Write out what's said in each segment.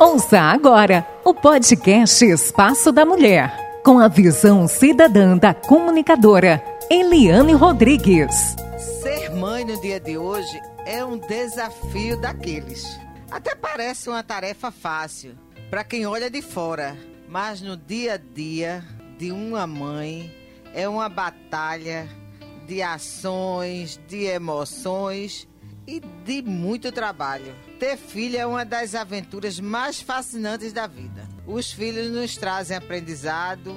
Ouça agora o podcast Espaço da Mulher, com a visão cidadã da comunicadora Eliane Rodrigues. Ser mãe no dia de hoje é um desafio daqueles. Até parece uma tarefa fácil para quem olha de fora, mas no dia a dia de uma mãe é uma batalha de ações, de emoções e de muito trabalho. Ter filho é uma das aventuras mais fascinantes da vida. Os filhos nos trazem aprendizado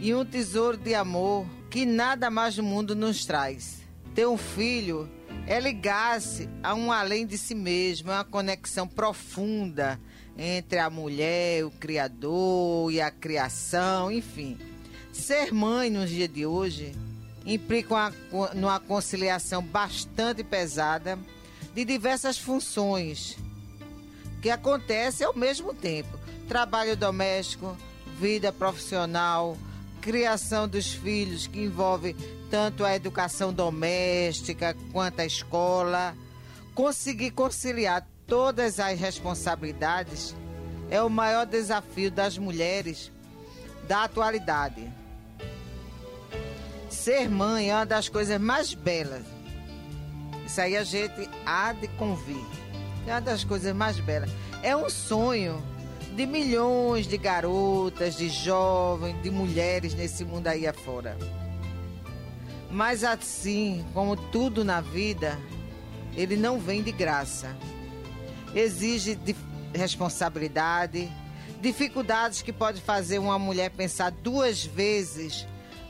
e um tesouro de amor que nada mais no mundo nos traz. Ter um filho é ligar-se a um além de si mesmo, é uma conexão profunda entre a mulher, o criador e a criação, enfim. Ser mãe nos dias de hoje implica uma, uma conciliação bastante pesada de diversas funções que acontecem ao mesmo tempo: trabalho doméstico, vida profissional, criação dos filhos, que envolve tanto a educação doméstica quanto a escola. Conseguir conciliar todas as responsabilidades é o maior desafio das mulheres da atualidade. Ser mãe é uma das coisas mais belas isso aí a gente há de convir. É uma das coisas mais belas. É um sonho de milhões de garotas, de jovens, de mulheres nesse mundo aí afora. Mas assim, como tudo na vida, ele não vem de graça. Exige de responsabilidade, dificuldades que pode fazer uma mulher pensar duas vezes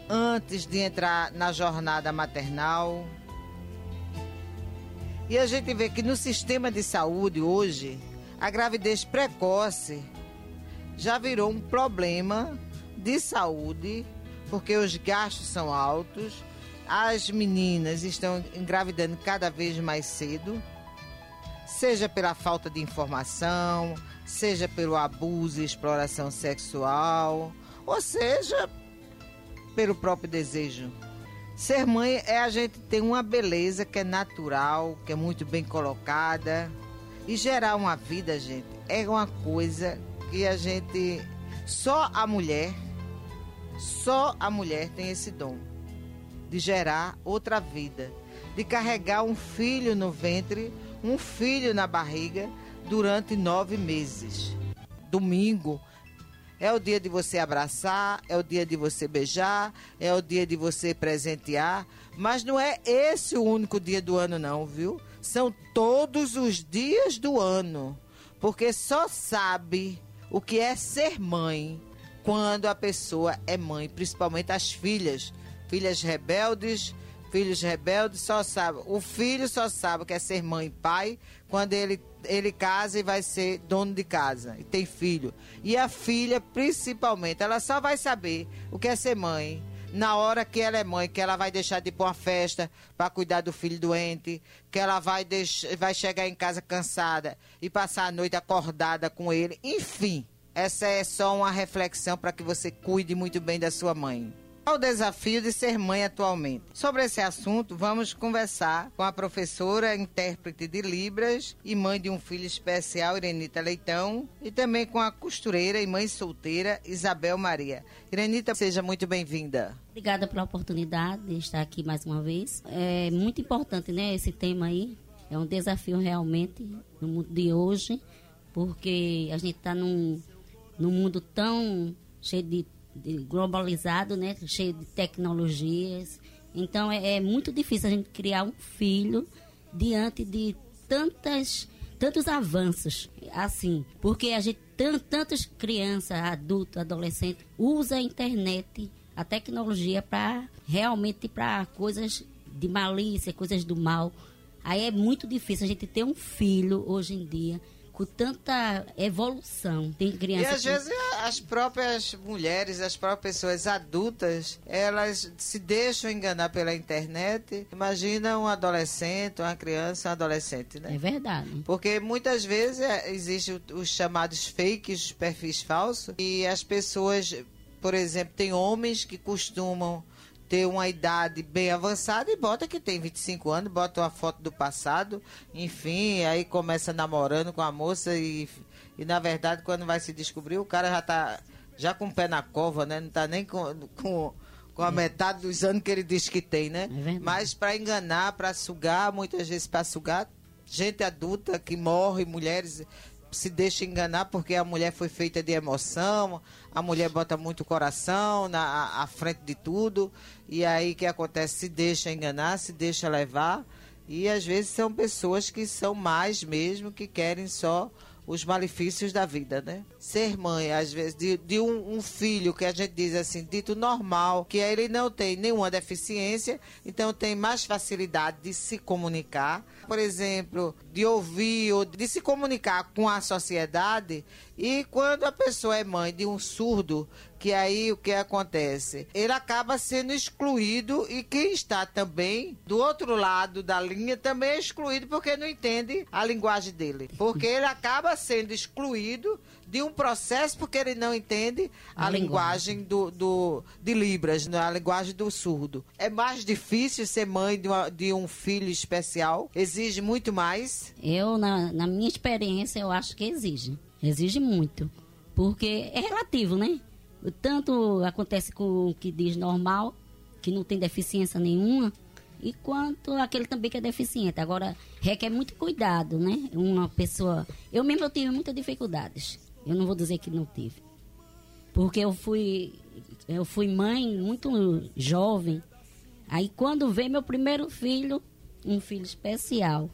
antes de entrar na jornada maternal. E a gente vê que no sistema de saúde hoje, a gravidez precoce já virou um problema de saúde, porque os gastos são altos, as meninas estão engravidando cada vez mais cedo, seja pela falta de informação, seja pelo abuso e exploração sexual, ou seja pelo próprio desejo Ser mãe é a gente ter uma beleza que é natural, que é muito bem colocada. E gerar uma vida, gente, é uma coisa que a gente. Só a mulher, só a mulher tem esse dom de gerar outra vida, de carregar um filho no ventre, um filho na barriga durante nove meses. Domingo, é o dia de você abraçar, é o dia de você beijar, é o dia de você presentear. Mas não é esse o único dia do ano, não, viu? São todos os dias do ano. Porque só sabe o que é ser mãe quando a pessoa é mãe, principalmente as filhas. Filhas rebeldes, filhos rebeldes, só sabe. O filho só sabe que é ser mãe e pai quando ele ele casa e vai ser dono de casa e tem filho. E a filha, principalmente, ela só vai saber o que é ser mãe na hora que ela é mãe, que ela vai deixar de ir para uma festa para cuidar do filho doente, que ela vai, deixar, vai chegar em casa cansada e passar a noite acordada com ele. Enfim, essa é só uma reflexão para que você cuide muito bem da sua mãe. Qual o desafio de ser mãe atualmente? Sobre esse assunto, vamos conversar com a professora, intérprete de Libras e mãe de um filho especial, Irenita Leitão, e também com a costureira e mãe solteira, Isabel Maria. Irenita, seja muito bem-vinda. Obrigada pela oportunidade de estar aqui mais uma vez. É muito importante, né, esse tema aí. É um desafio realmente no mundo de hoje, porque a gente está num, num mundo tão cheio de globalizado, né? Cheio de tecnologias. Então é, é, muito difícil a gente criar um filho diante de tantas tantos avanços assim, porque a gente tantas crianças, adultos, adolescentes usa a internet, a tecnologia para realmente para coisas de malícia, coisas do mal. Aí é muito difícil a gente ter um filho hoje em dia com tanta evolução. Tem crianças. E às que... vezes as próprias mulheres, as próprias pessoas adultas, elas se deixam enganar pela internet. Imagina um adolescente, uma criança, um adolescente, né? É verdade. Porque muitas vezes é, existem os chamados fakes, perfis falsos, e as pessoas, por exemplo, tem homens que costumam ter uma idade bem avançada e bota que tem 25 anos, bota uma foto do passado, enfim, aí começa namorando com a moça e, e na verdade quando vai se descobrir o cara já tá já com o pé na cova, né? Não tá nem com, com, com a é. metade dos anos que ele diz que tem, né? É Mas para enganar, para sugar, muitas vezes para sugar, gente adulta que morre, mulheres se deixa enganar porque a mulher foi feita de emoção, a mulher bota muito coração na à frente de tudo, e aí o que acontece? Se deixa enganar, se deixa levar, e às vezes são pessoas que são mais mesmo, que querem só os malefícios da vida, né? Ser mãe, às vezes, de, de um, um, filho que a gente diz assim, dito normal, que ele não tem nenhuma deficiência, então tem mais facilidade de se comunicar, por exemplo, de ouvir ou de se comunicar com a sociedade. E quando a pessoa é mãe de um surdo, que aí o que acontece? Ele acaba sendo excluído e quem está também do outro lado da linha também é excluído porque não entende a linguagem dele. Porque ele acaba sendo excluído de um processo porque ele não entende a, a linguagem, linguagem do, do, de Libras, né? a linguagem do surdo. É mais difícil ser mãe de, uma, de um filho especial? Exige muito mais? Eu, na, na minha experiência, eu acho que exige. Exige muito. Porque é relativo, né? Tanto acontece com o que diz normal, que não tem deficiência nenhuma, e quanto aquele também que é deficiente. Agora, requer muito cuidado, né? Uma pessoa. Eu mesmo eu tive muitas dificuldades. Eu não vou dizer que não tive. Porque eu fui. Eu fui mãe muito jovem. Aí quando veio meu primeiro filho, um filho especial.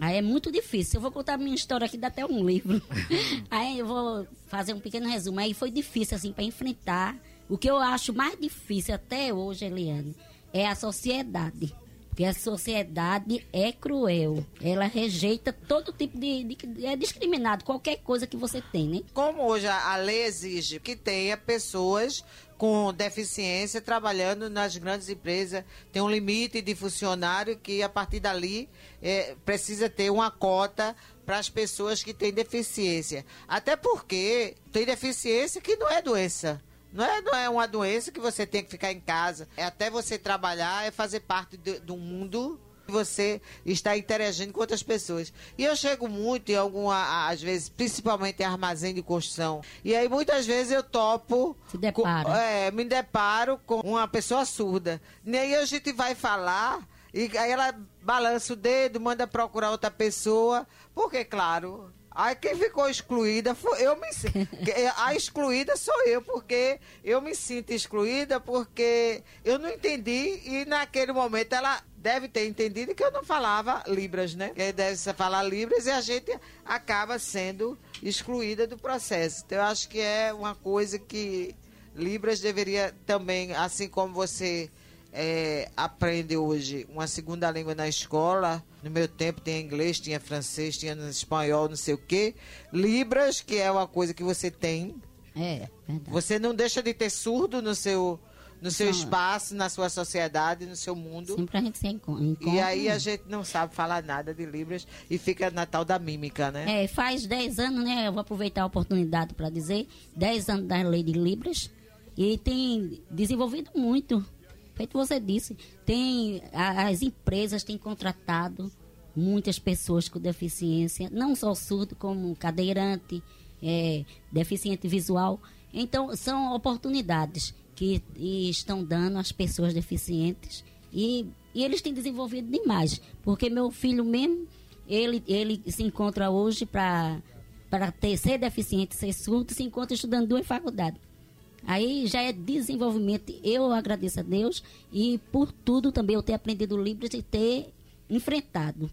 Aí é muito difícil. Eu vou contar minha história aqui, dá até um livro. Aí eu vou fazer um pequeno resumo. Aí foi difícil, assim, para enfrentar. O que eu acho mais difícil até hoje, Eliane, é a sociedade. Porque a sociedade é cruel. Ela rejeita todo tipo de, de, É discriminado, qualquer coisa que você tem, né? Como hoje a lei exige que tenha pessoas com deficiência trabalhando nas grandes empresas, tem um limite de funcionário que a partir dali é, precisa ter uma cota para as pessoas que têm deficiência. Até porque tem deficiência que não é doença. Não é, não é uma doença que você tem que ficar em casa. É até você trabalhar, é fazer parte de, do mundo você está interagindo com outras pessoas. E eu chego muito em alguma, às vezes, principalmente em armazém de construção. E aí muitas vezes eu topo. Se depara. Com, é, me deparo com uma pessoa surda. E aí a gente vai falar. E aí ela balança o dedo, manda procurar outra pessoa, porque, claro, Aí quem ficou excluída foi eu me a excluída sou eu porque eu me sinto excluída porque eu não entendi e naquele momento ela deve ter entendido que eu não falava libras, né? Que deve falar libras e a gente acaba sendo excluída do processo. Então eu acho que é uma coisa que libras deveria também, assim como você é, aprende hoje uma segunda língua na escola. No meu tempo tinha inglês, tinha francês, tinha espanhol, não sei o quê. Libras, que é uma coisa que você tem. É, verdade. Você não deixa de ter surdo no seu no seu espaço, na sua sociedade, no seu mundo. Sempre a gente se encontra. E aí a gente não sabe falar nada de Libras e fica na tal da mímica, né? É, faz 10 anos, né? Eu vou aproveitar a oportunidade para dizer, 10 anos da lei de Libras e tem desenvolvido muito feito você disse, tem as empresas têm contratado muitas pessoas com deficiência, não só surdo, como cadeirante, é, deficiente visual. Então, são oportunidades que estão dando às pessoas deficientes e, e eles têm desenvolvido demais. Porque meu filho mesmo, ele, ele se encontra hoje para para ser deficiente, ser surdo, se encontra estudando duas faculdades. Aí já é desenvolvimento. Eu agradeço a Deus e por tudo também eu ter aprendido Libras e ter enfrentado.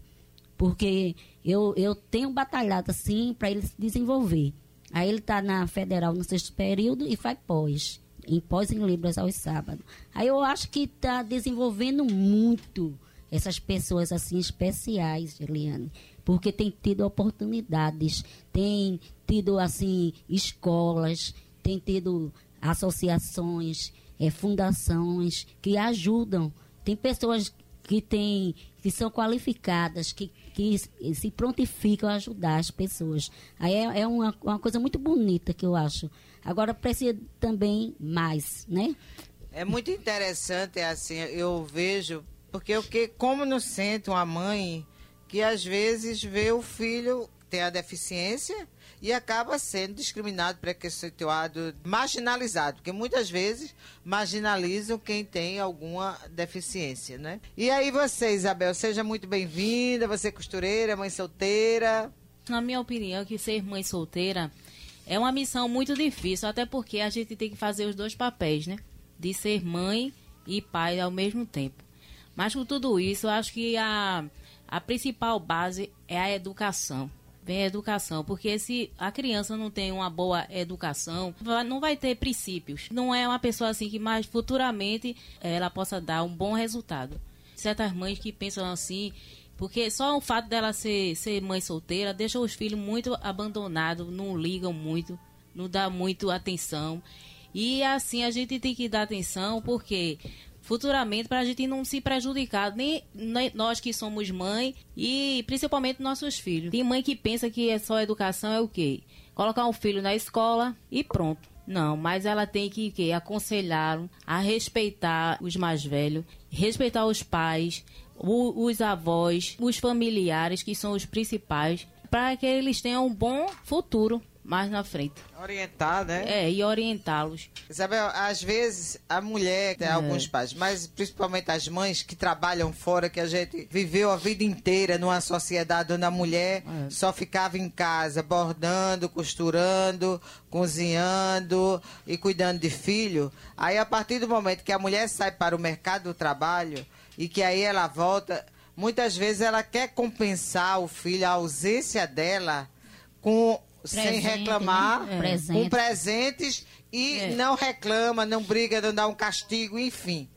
Porque eu, eu tenho batalhado assim para ele se desenvolver. Aí ele está na federal no sexto período e faz pós. Em pós em Libras aos sábados. Aí eu acho que está desenvolvendo muito essas pessoas assim especiais, Eliane, porque tem tido oportunidades, tem tido assim escolas, tem tido associações, é, fundações que ajudam. Tem pessoas que têm, que são qualificadas, que, que se prontificam a ajudar as pessoas. Aí é, é uma, uma coisa muito bonita que eu acho. Agora precisa também mais, né? É muito interessante, assim, eu vejo, porque o que, como não sente uma mãe que às vezes vê o filho ter a deficiência e acaba sendo discriminado, preconceituado, marginalizado, porque muitas vezes marginalizam quem tem alguma deficiência, né? E aí você, Isabel, seja muito bem-vinda, você é costureira, mãe solteira. Na minha opinião, que ser mãe solteira é uma missão muito difícil, até porque a gente tem que fazer os dois papéis, né? De ser mãe e pai ao mesmo tempo. Mas com tudo isso, eu acho que a, a principal base é a educação. Vem a educação, porque se a criança não tem uma boa educação, não vai ter princípios. Não é uma pessoa assim que mais futuramente ela possa dar um bom resultado. Certas mães que pensam assim, porque só o fato dela ser, ser mãe solteira deixa os filhos muito abandonados, não ligam muito, não dá muito atenção. E assim a gente tem que dar atenção porque futuramente para a gente não se prejudicar, nem, nem, nós que somos mãe e principalmente nossos filhos. Tem mãe que pensa que é só educação é o quê? Colocar um filho na escola e pronto. Não, mas ela tem que, que aconselhá-lo a respeitar os mais velhos, respeitar os pais, o, os avós, os familiares, que são os principais, para que eles tenham um bom futuro mais na frente. Orientar, né? É, e orientá-los. Isabel, às vezes a mulher, tem é. alguns pais, mas principalmente as mães que trabalham fora, que a gente viveu a vida inteira numa sociedade onde a mulher é. só ficava em casa bordando, costurando, cozinhando e cuidando de filho. Aí a partir do momento que a mulher sai para o mercado do trabalho e que aí ela volta, muitas vezes ela quer compensar o filho, a ausência dela com Presente, sem reclamar, né? é. com presentes e é. não reclama, não briga, não dá um castigo, enfim.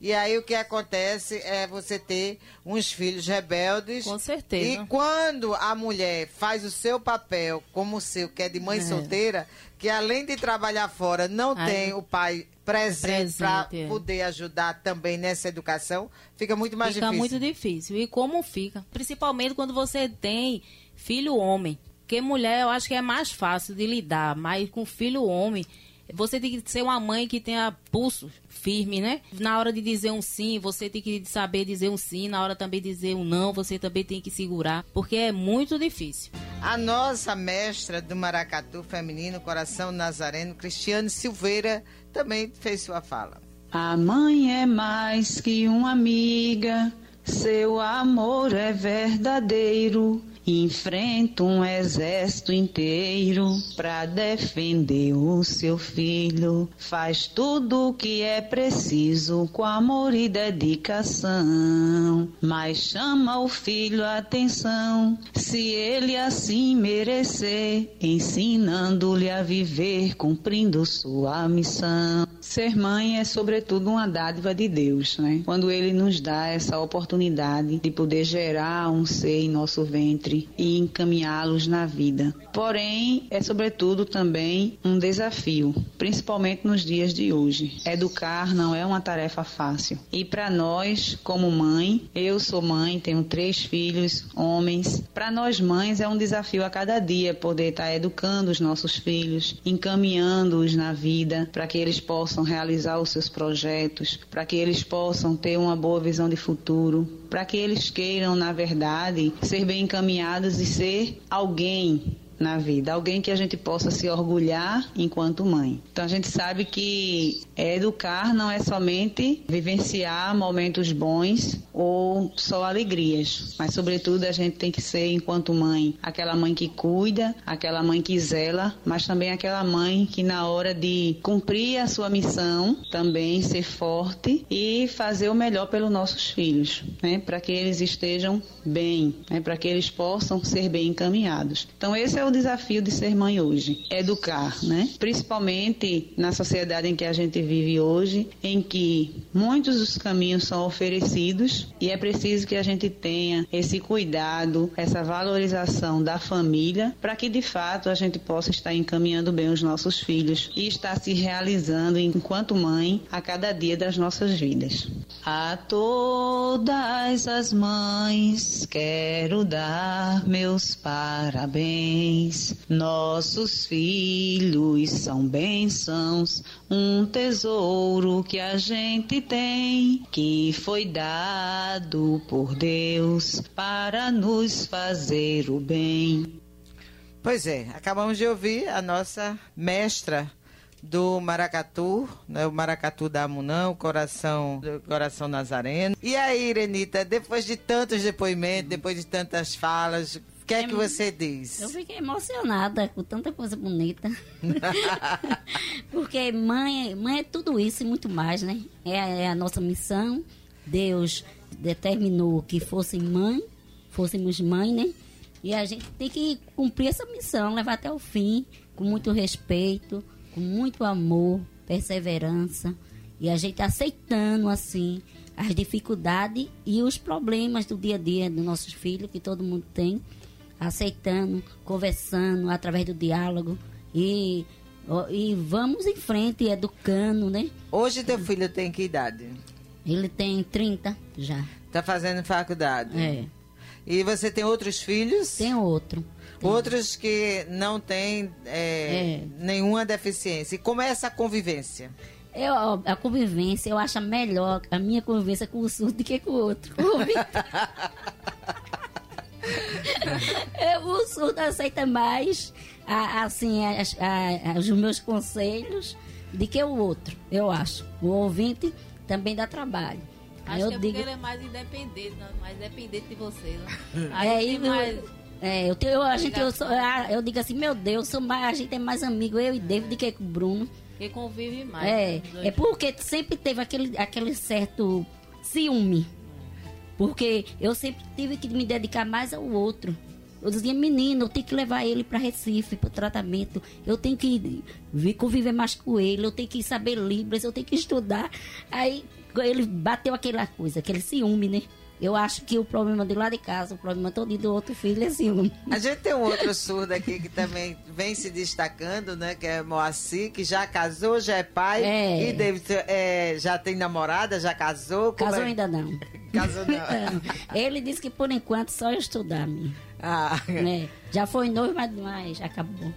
E aí o que acontece é você ter uns filhos rebeldes. Com certeza. E quando a mulher faz o seu papel como o seu, que é de mãe é. solteira, que além de trabalhar fora, não aí, tem o pai presente, presente para é. poder ajudar também nessa educação, fica muito mais fica difícil. Fica muito difícil. E como fica? Principalmente quando você tem filho homem. Porque mulher eu acho que é mais fácil de lidar, mas com filho homem, você tem que ser uma mãe que tenha pulso firme, né? Na hora de dizer um sim, você tem que saber dizer um sim, na hora também de dizer um não, você também tem que segurar, porque é muito difícil. A nossa mestra do maracatu feminino, Coração Nazareno, Cristiane Silveira, também fez sua fala. A mãe é mais que uma amiga, seu amor é verdadeiro. Enfrenta um exército inteiro para defender o seu filho. Faz tudo o que é preciso com amor e dedicação. Mas chama o filho a atenção, se ele assim merecer, ensinando-lhe a viver, cumprindo sua missão. Ser mãe é sobretudo uma dádiva de Deus, né? Quando ele nos dá essa oportunidade de poder gerar um ser em nosso ventre e encaminhá-los na vida. Porém, é sobretudo também um desafio, principalmente nos dias de hoje. Educar não é uma tarefa fácil. E para nós, como mãe, eu sou mãe, tenho três filhos, homens. Para nós mães é um desafio a cada dia poder estar educando os nossos filhos, encaminhando-os na vida para que eles possam realizar os seus projetos, para que eles possam ter uma boa visão de futuro, para que eles queiram, na verdade, ser bem encaminhados e ser alguém na vida, alguém que a gente possa se orgulhar enquanto mãe. Então a gente sabe que educar não é somente vivenciar momentos bons ou só alegrias, mas sobretudo a gente tem que ser enquanto mãe, aquela mãe que cuida, aquela mãe que zela, mas também aquela mãe que na hora de cumprir a sua missão também ser forte e fazer o melhor pelos nossos filhos, né, para que eles estejam bem, né, para que eles possam ser bem encaminhados. Então esse é o desafio de ser mãe hoje, educar, né? Principalmente na sociedade em que a gente vive hoje, em que muitos dos caminhos são oferecidos e é preciso que a gente tenha esse cuidado, essa valorização da família, para que de fato a gente possa estar encaminhando bem os nossos filhos e estar se realizando enquanto mãe a cada dia das nossas vidas. A todas as mães quero dar meus parabéns. Nossos filhos são bênçãos, um tesouro que a gente tem, que foi dado por Deus para nos fazer o bem. Pois é, acabamos de ouvir a nossa mestra do Maracatu, né, o Maracatu da Amunã, o coração, coração nazareno. E aí, Irenita, depois de tantos depoimentos, depois de tantas falas, que é que você diz? Eu fiquei emocionada com tanta coisa bonita. Porque mãe, mãe é tudo isso e muito mais, né? É, é a nossa missão. Deus determinou que fosse mãe, fôssemos mãe, né? E a gente tem que cumprir essa missão, levar até o fim, com muito respeito, com muito amor, perseverança. E a gente aceitando, assim, as dificuldades e os problemas do dia a dia dos nossos filhos, que todo mundo tem. Aceitando, conversando através do diálogo. E, e vamos em frente, educando, né? Hoje teu filho tem que idade? Ele tem 30 já. Tá fazendo faculdade? É. E você tem outros filhos? Tem outro. Tem. Outros que não têm é, é. nenhuma deficiência. E como é essa convivência? Eu, a convivência, eu acho melhor a minha convivência com o surdo do que com o outro. eu, o surdo aceita mais a, assim, as, a, os meus conselhos do que o outro, eu acho. O ouvinte também dá trabalho. Acho eu que é digo... ele é mais independente, mais dependente de você. Né? É, eu, mais... é, eu, tenho, a gente, eu, sou, eu digo assim, meu Deus, sou mais, a gente é mais amigo, eu e David, do que com o Bruno. Que convive mais. É, é porque sempre teve aquele, aquele certo ciúme. Porque eu sempre tive que me dedicar mais ao outro. Eu dizia, menino, eu tenho que levar ele para Recife, para tratamento. Eu tenho que vir conviver mais com ele. Eu tenho que saber Libras, eu tenho que estudar. Aí ele bateu aquela coisa, aquele ciúme, né? Eu acho que o problema de lá de casa, o problema todo do outro filho é ciúme. A gente tem um outro surdo aqui que também vem se destacando, né? Que é Moacir, que já casou, já é pai. É. E David é, já tem namorada, já casou. Casou é? ainda não. Casou não. Ele disse que por enquanto só estudar, minha. Ah. É. Já foi noivo, mas, mas acabou.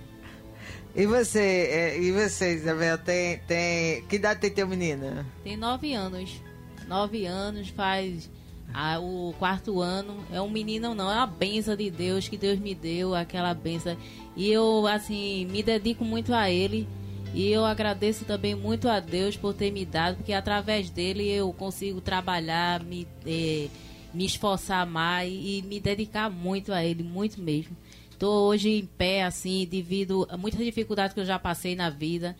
E você, é, e você, Isabel, tem, tem. Que idade tem teu menino? Tem nove anos. Nove anos, faz ah, o quarto ano. É um menino, não, é uma benção de Deus que Deus me deu, aquela benção. E eu, assim, me dedico muito a ele. E eu agradeço também muito a Deus por ter me dado, porque através dele eu consigo trabalhar, me, eh, me esforçar mais e me dedicar muito a ele, muito mesmo. Estou hoje em pé, assim, devido a muitas dificuldades que eu já passei na vida.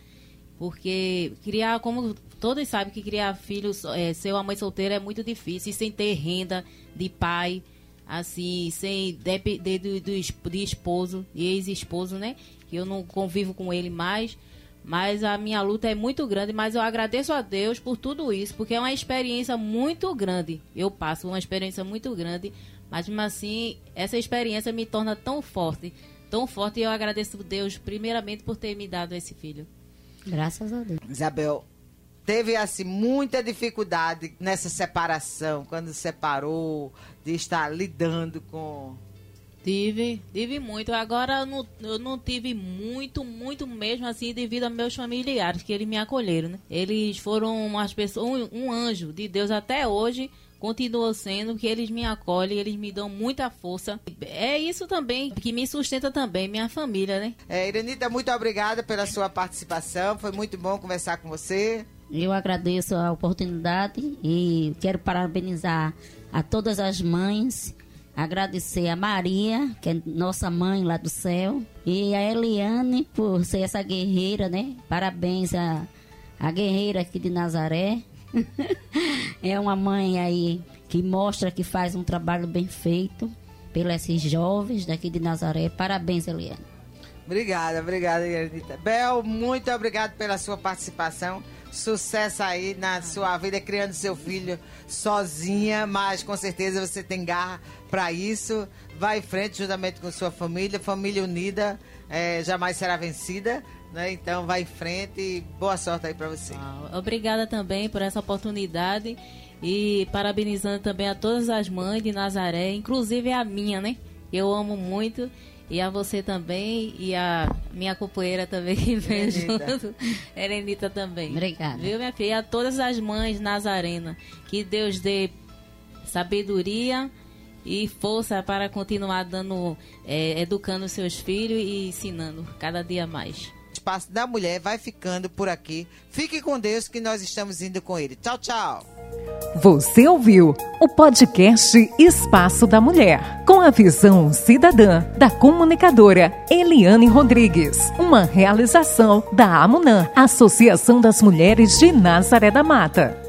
Porque criar, como todos sabem que criar filhos, é, ser uma mãe solteira é muito difícil, sem ter renda de pai, assim, sem depender do, de esposo e ex-esposo, né? Que eu não convivo com ele mais. Mas a minha luta é muito grande, mas eu agradeço a Deus por tudo isso, porque é uma experiência muito grande. Eu passo uma experiência muito grande, mas mesmo assim, essa experiência me torna tão forte, tão forte, e eu agradeço a Deus primeiramente por ter me dado esse filho. Graças a Deus. Isabel, teve assim muita dificuldade nessa separação, quando separou, de estar lidando com Tive, tive muito. Agora eu não, eu não tive muito, muito mesmo assim devido a meus familiares que eles me acolheram, né? Eles foram umas pessoas, um, um anjo de Deus até hoje continua sendo que eles me acolhem, eles me dão muita força. É isso também que me sustenta também, minha família, né? É, Irenita, muito obrigada pela sua participação. Foi muito bom conversar com você. Eu agradeço a oportunidade e quero parabenizar a todas as mães, agradecer a Maria, que é nossa mãe lá do céu, e a Eliane por ser essa guerreira, né? Parabéns a, a guerreira aqui de Nazaré. é uma mãe aí que mostra que faz um trabalho bem feito pelos jovens daqui de Nazaré. Parabéns, Eliane. Obrigada, obrigada, Elianita. Bel, muito obrigado pela sua participação. Sucesso aí na sua vida, criando seu filho sozinha, mas com certeza você tem garra para isso. Vai em frente juntamente com sua família, família unida é, jamais será vencida. Né? Então vai em frente e boa sorte aí para você. Ah, obrigada também por essa oportunidade. E parabenizando também a todas as mães de Nazaré, inclusive a minha, né? Eu amo muito. E a você também, e a minha companheira também que vem junto. Elenita também. Obrigada. Viu, minha filha? E a todas as mães Nazarena. Que Deus dê sabedoria e força para continuar dando, é, educando seus filhos e ensinando cada dia mais. O Espaço da Mulher vai ficando por aqui. Fique com Deus que nós estamos indo com ele. Tchau, tchau. Você ouviu o podcast Espaço da Mulher, com a visão cidadã da comunicadora Eliane Rodrigues. Uma realização da AMUNAM, Associação das Mulheres de Nazaré da Mata.